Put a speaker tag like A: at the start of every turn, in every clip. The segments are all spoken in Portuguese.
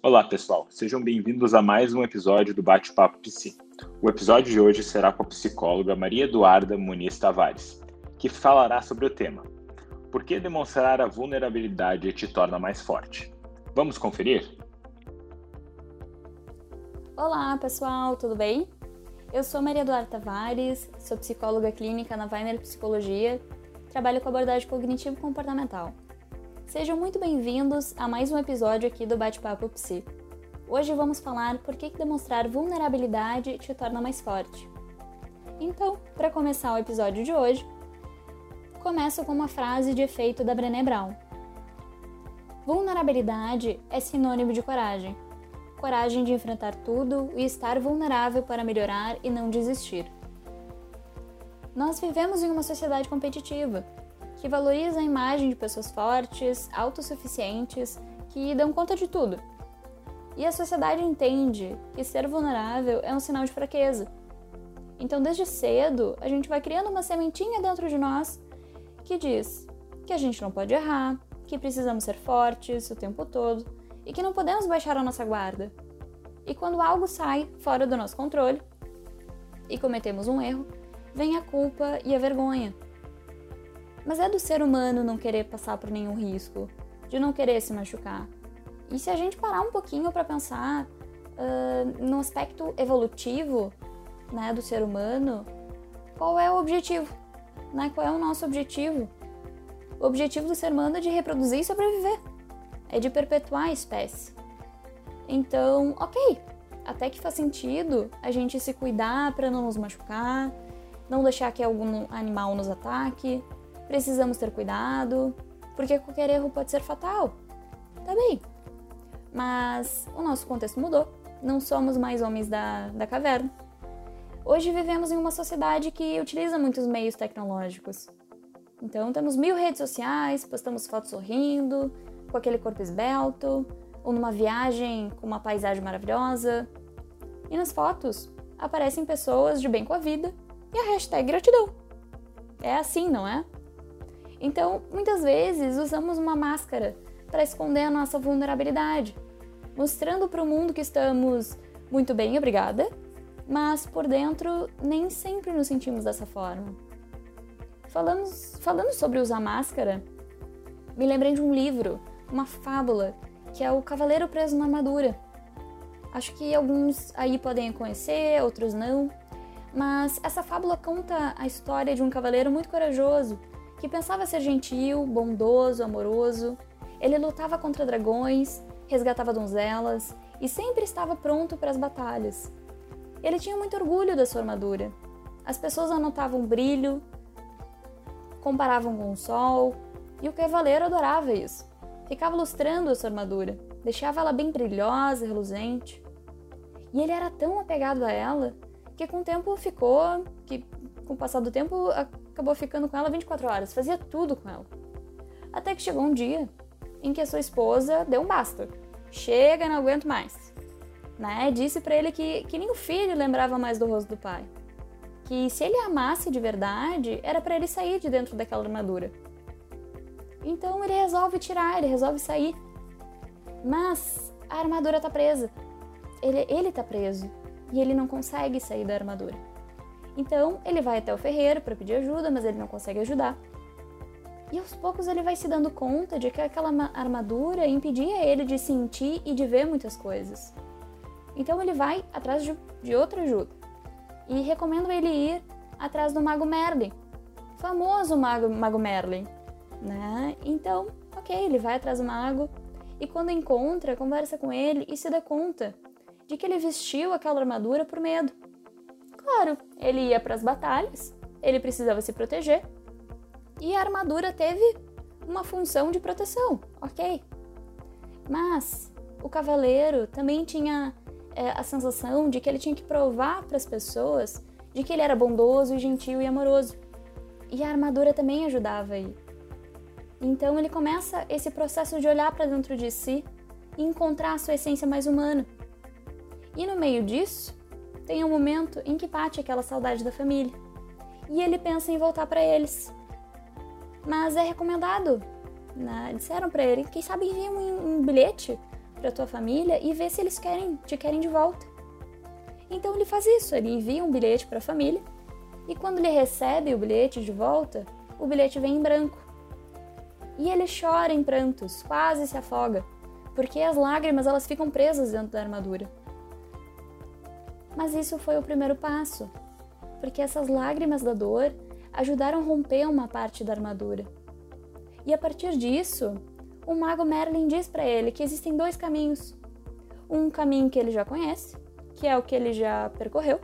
A: Olá, pessoal. Sejam bem-vindos a mais um episódio do Bate-Papo Psi. O episódio de hoje será com a psicóloga Maria Eduarda Muniz Tavares, que falará sobre o tema Por que demonstrar a vulnerabilidade te torna mais forte? Vamos conferir?
B: Olá, pessoal, tudo bem? Eu sou Maria Eduarda Tavares, sou psicóloga clínica na Weiner Psicologia, trabalho com abordagem cognitivo-comportamental. Sejam muito bem-vindos a mais um episódio aqui do Bate-Papo Psi. Hoje vamos falar por que demonstrar vulnerabilidade te torna mais forte. Então, para começar o episódio de hoje, começo com uma frase de efeito da Brené Brown. Vulnerabilidade é sinônimo de coragem. Coragem de enfrentar tudo e estar vulnerável para melhorar e não desistir. Nós vivemos em uma sociedade competitiva, que valoriza a imagem de pessoas fortes, autossuficientes, que dão conta de tudo. E a sociedade entende que ser vulnerável é um sinal de fraqueza. Então, desde cedo, a gente vai criando uma sementinha dentro de nós que diz que a gente não pode errar, que precisamos ser fortes o tempo todo e que não podemos baixar a nossa guarda. E quando algo sai fora do nosso controle e cometemos um erro, vem a culpa e a vergonha mas é do ser humano não querer passar por nenhum risco, de não querer se machucar. E se a gente parar um pouquinho para pensar uh, no aspecto evolutivo né, do ser humano, qual é o objetivo? Né? Qual é o nosso objetivo? O objetivo do ser humano é de reproduzir e sobreviver, é de perpetuar a espécie. Então, ok, até que faz sentido a gente se cuidar para não nos machucar, não deixar que algum animal nos ataque, precisamos ter cuidado, porque qualquer erro pode ser fatal. Tá bem. Mas o nosso contexto mudou. Não somos mais homens da, da caverna. Hoje vivemos em uma sociedade que utiliza muitos meios tecnológicos. Então temos mil redes sociais, postamos fotos sorrindo, com aquele corpo esbelto, ou numa viagem com uma paisagem maravilhosa. E nas fotos aparecem pessoas de bem com a vida e a hashtag gratidão. É assim, não é? Então, muitas vezes usamos uma máscara para esconder a nossa vulnerabilidade, mostrando para o mundo que estamos muito bem, obrigada, mas por dentro nem sempre nos sentimos dessa forma. Falando, falando sobre usar máscara, me lembrei de um livro, uma fábula, que é O Cavaleiro Preso na Armadura. Acho que alguns aí podem conhecer, outros não, mas essa fábula conta a história de um cavaleiro muito corajoso que pensava ser gentil, bondoso, amoroso. Ele lutava contra dragões, resgatava donzelas e sempre estava pronto para as batalhas. Ele tinha muito orgulho da sua armadura. As pessoas anotavam brilho, comparavam com o sol, e o cavaleiro adorava isso. Ficava lustrando a sua armadura, deixava ela bem brilhosa, reluzente. E ele era tão apegado a ela que com o tempo ficou, que com o passar do tempo acabou ficando com ela 24 horas, fazia tudo com ela. Até que chegou um dia em que a sua esposa deu um basta. Chega, não aguento mais. Né? Disse para ele que, que nem o filho lembrava mais do rosto do pai. Que se ele amasse de verdade, era para ele sair de dentro daquela armadura. Então ele resolve tirar, ele resolve sair. Mas a armadura tá presa. Ele, ele tá preso. E ele não consegue sair da armadura. Então ele vai até o ferreiro para pedir ajuda, mas ele não consegue ajudar. E aos poucos ele vai se dando conta de que aquela armadura impedia ele de sentir e de ver muitas coisas. Então ele vai atrás de, de outra ajuda. E recomendo ele ir atrás do Mago Merlin, famoso Mago, Mago Merlin. Né? Então, ok, ele vai atrás do Mago e quando encontra, conversa com ele e se dá conta de que ele vestiu aquela armadura por medo Claro, ele ia para as batalhas, ele precisava se proteger e a armadura teve uma função de proteção, ok? Mas o cavaleiro também tinha é, a sensação de que ele tinha que provar para as pessoas de que ele era bondoso, gentil e amoroso. E a armadura também ajudava aí. Então ele começa esse processo de olhar para dentro de si e encontrar a sua essência mais humana. E no meio disso, tem um momento em que bate aquela saudade da família e ele pensa em voltar para eles. Mas é recomendado, né? disseram para ele, quem sabe envia um, um bilhete para tua família e ver se eles querem te querem de volta. Então ele faz isso, ele envia um bilhete para a família e quando ele recebe o bilhete de volta, o bilhete vem em branco. E ele chora em prantos, quase se afoga, porque as lágrimas elas ficam presas dentro da armadura. Mas isso foi o primeiro passo, porque essas lágrimas da dor ajudaram a romper uma parte da armadura. E a partir disso, o mago Merlin diz para ele que existem dois caminhos. Um caminho que ele já conhece, que é o que ele já percorreu,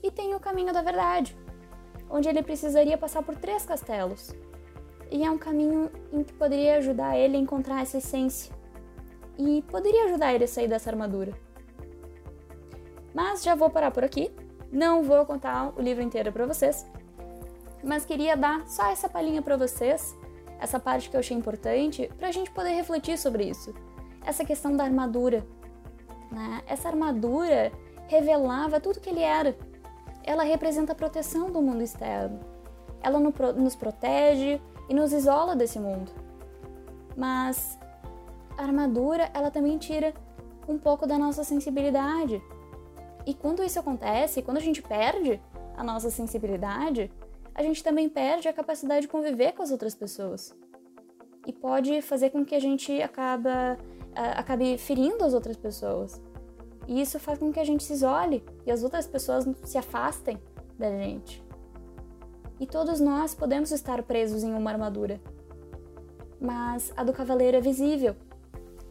B: e tem o caminho da verdade, onde ele precisaria passar por três castelos. E é um caminho em que poderia ajudar ele a encontrar essa essência. E poderia ajudar ele a sair dessa armadura. Mas já vou parar por aqui. Não vou contar o livro inteiro para vocês. Mas queria dar só essa palhinha para vocês, essa parte que eu achei importante, para a gente poder refletir sobre isso. Essa questão da armadura. Né? Essa armadura revelava tudo que ele era ela representa a proteção do mundo externo. Ela nos protege e nos isola desse mundo. Mas a armadura, ela também tira um pouco da nossa sensibilidade. E quando isso acontece, quando a gente perde a nossa sensibilidade, a gente também perde a capacidade de conviver com as outras pessoas. E pode fazer com que a gente acaba, acabe ferindo as outras pessoas. E isso faz com que a gente se isole e as outras pessoas se afastem da gente. E todos nós podemos estar presos em uma armadura. Mas a do cavaleiro é visível.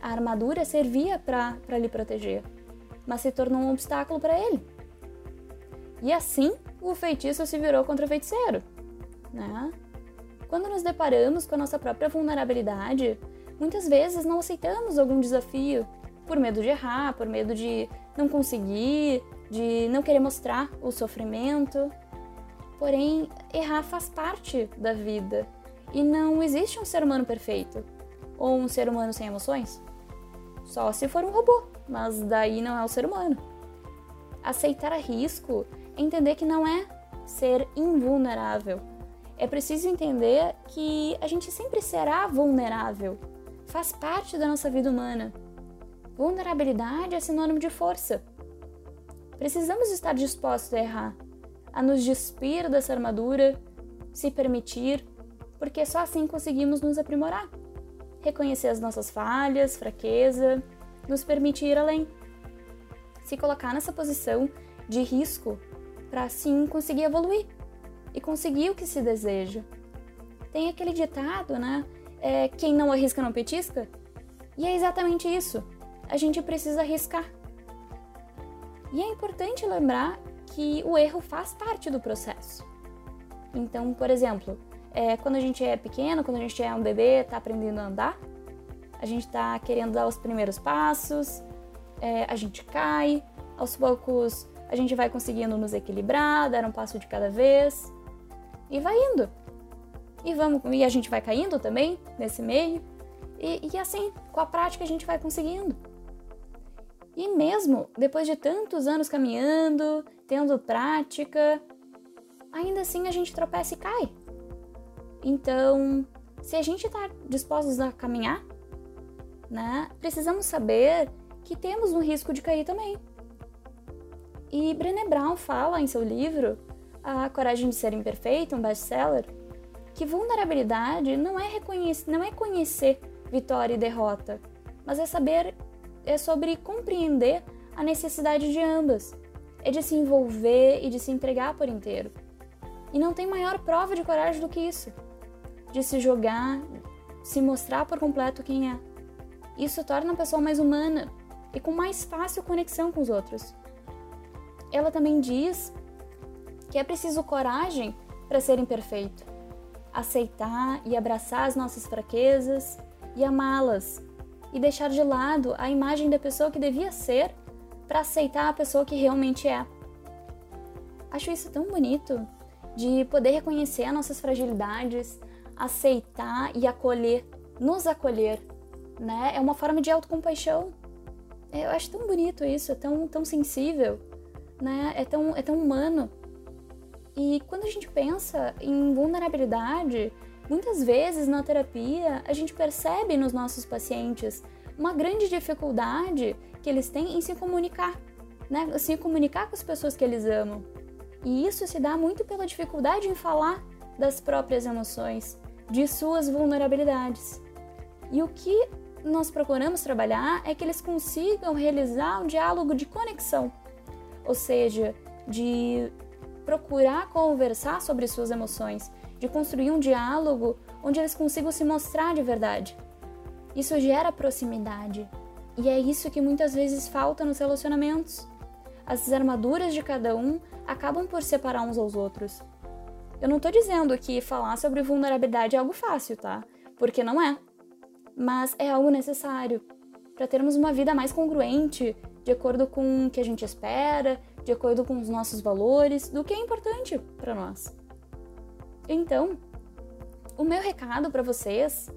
B: A armadura servia para lhe proteger, mas se tornou um obstáculo para ele. E assim o feitiço se virou contra o feiticeiro. Né? Quando nos deparamos com a nossa própria vulnerabilidade, muitas vezes não aceitamos algum desafio por medo de errar, por medo de não conseguir, de não querer mostrar o sofrimento. Porém, errar faz parte da vida e não existe um ser humano perfeito ou um ser humano sem emoções. Só se for um robô, mas daí não é o ser humano. Aceitar a risco é entender que não é ser invulnerável. É preciso entender que a gente sempre será vulnerável. Faz parte da nossa vida humana. Vulnerabilidade é sinônimo de força. Precisamos estar dispostos a errar, a nos despir dessa armadura, se permitir, porque só assim conseguimos nos aprimorar. Reconhecer as nossas falhas, fraqueza, nos permitir ir além. Se colocar nessa posição de risco para assim conseguir evoluir e conseguir o que se deseja. Tem aquele ditado, né? É, quem não arrisca não petisca? E é exatamente isso a gente precisa arriscar. E é importante lembrar que o erro faz parte do processo. Então, por exemplo, é, quando a gente é pequeno, quando a gente é um bebê, está aprendendo a andar, a gente está querendo dar os primeiros passos, é, a gente cai, aos poucos a gente vai conseguindo nos equilibrar, dar um passo de cada vez e vai indo. E, vamos, e a gente vai caindo também nesse meio, e, e assim, com a prática, a gente vai conseguindo. E mesmo depois de tantos anos caminhando, tendo prática, ainda assim a gente tropeça e cai. Então, se a gente está dispostos a caminhar, né, precisamos saber que temos um risco de cair também. E Brené Brown fala em seu livro A Coragem de Ser Imperfeito, um best-seller, que vulnerabilidade não é, reconhecer, não é conhecer vitória e derrota, mas é saber é sobre compreender a necessidade de ambas, é de se envolver e de se entregar por inteiro. E não tem maior prova de coragem do que isso, de se jogar, se mostrar por completo quem é. Isso torna a pessoa mais humana e com mais fácil conexão com os outros. Ela também diz que é preciso coragem para ser imperfeito, aceitar e abraçar as nossas fraquezas e amá-las e deixar de lado a imagem da pessoa que devia ser para aceitar a pessoa que realmente é. Acho isso tão bonito de poder reconhecer as nossas fragilidades, aceitar e acolher, nos acolher, né? É uma forma de autocompaixão. Eu acho tão bonito isso, é tão, tão sensível, né? É tão, é tão humano. E quando a gente pensa em vulnerabilidade, Muitas vezes na terapia a gente percebe nos nossos pacientes uma grande dificuldade que eles têm em se comunicar, né? Se comunicar com as pessoas que eles amam. E isso se dá muito pela dificuldade em falar das próprias emoções, de suas vulnerabilidades. E o que nós procuramos trabalhar é que eles consigam realizar um diálogo de conexão, ou seja, de procurar conversar sobre suas emoções, de construir um diálogo onde eles consigam se mostrar de verdade. Isso gera proximidade, e é isso que muitas vezes falta nos relacionamentos. As armaduras de cada um acabam por separar uns aos outros. Eu não tô dizendo que falar sobre vulnerabilidade é algo fácil, tá? Porque não é. Mas é algo necessário para termos uma vida mais congruente, de acordo com o que a gente espera, de acordo com os nossos valores, do que é importante para nós. Então, o meu recado para vocês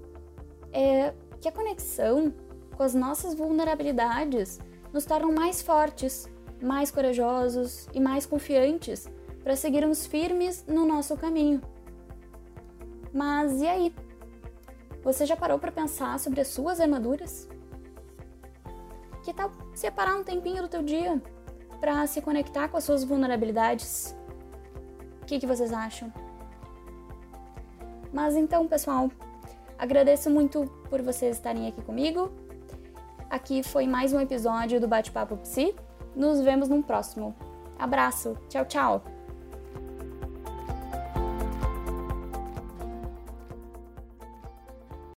B: é que a conexão com as nossas vulnerabilidades nos tornam mais fortes, mais corajosos e mais confiantes para seguirmos firmes no nosso caminho. Mas e aí? Você já parou para pensar sobre as suas armaduras? Que tal separar um tempinho do teu dia para se conectar com as suas vulnerabilidades? O que, que vocês acham? Mas então, pessoal, agradeço muito por vocês estarem aqui comigo. Aqui foi mais um episódio do Bate-Papo Psi. Nos vemos no próximo. Abraço. Tchau, tchau.